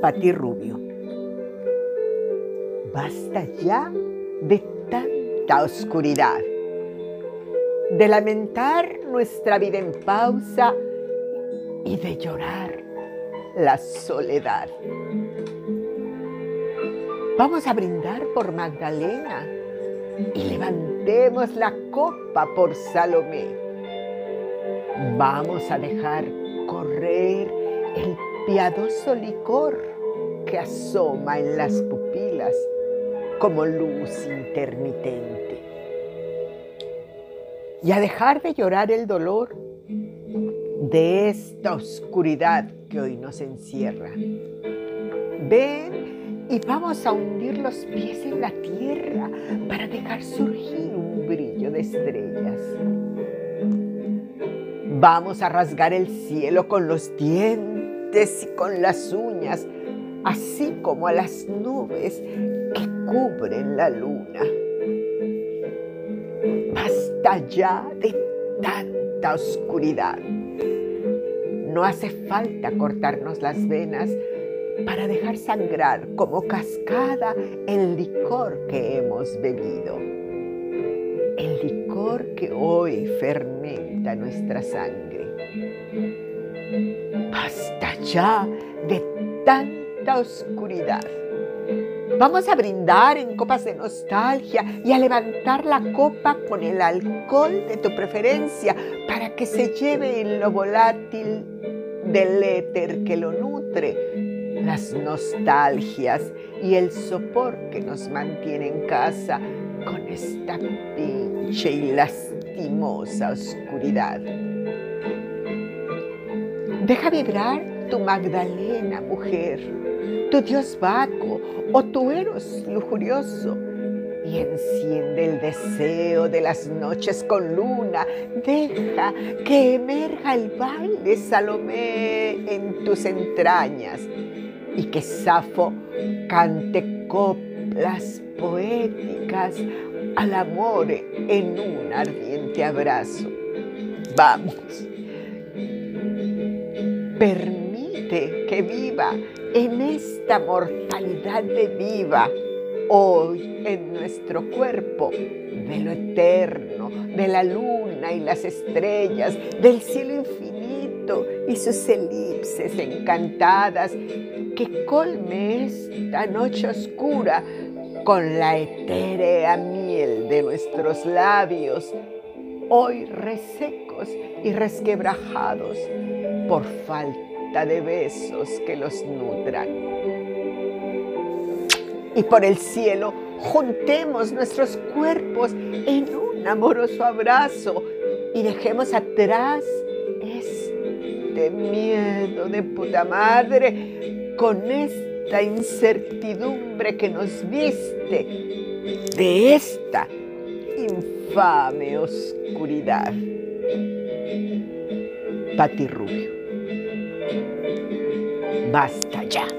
Pati Rubio. Basta ya de tanta oscuridad, de lamentar nuestra vida en pausa y de llorar la soledad. Vamos a brindar por Magdalena y levantemos la copa por Salomé. Vamos a dejar correr el piadoso licor que asoma en las pupilas como luz intermitente. Y a dejar de llorar el dolor de esta oscuridad que hoy nos encierra. Ven y vamos a hundir los pies en la tierra para dejar surgir un brillo de estrellas. Vamos a rasgar el cielo con los dientes y con las uñas, así como a las nubes que cubren la luna. Basta ya de tanta oscuridad. No hace falta cortarnos las venas para dejar sangrar como cascada el licor que hemos bebido. El licor que hoy fermenta nuestra sangre. Basta ya de tanta oscuridad. Vamos a brindar en copas de nostalgia y a levantar la copa con el alcohol de tu preferencia para que se lleve en lo volátil del éter que lo nutre, las nostalgias y el sopor que nos mantiene en casa con esta pinche y lastimosa oscuridad. Deja vibrar tu Magdalena, mujer, tu Dios Baco o tu Eros lujurioso y enciende el deseo de las noches con luna. Deja que emerja el baile Salomé en tus entrañas y que Safo cante coplas poéticas al amor en un ardiente abrazo. Vamos, permite que viva en esta mortalidad de viva hoy en nuestro cuerpo de lo eterno, de la luna y las estrellas, del cielo infinito y sus elipses encantadas, que colme esta noche oscura con la etérea miel de nuestros labios, hoy resecos y resquebrajados por falta de besos que los nutran y por el cielo juntemos nuestros cuerpos en un amoroso abrazo y dejemos atrás este miedo de puta madre con esta incertidumbre que nos viste de esta infame oscuridad. Pati Rubio. Basta ya.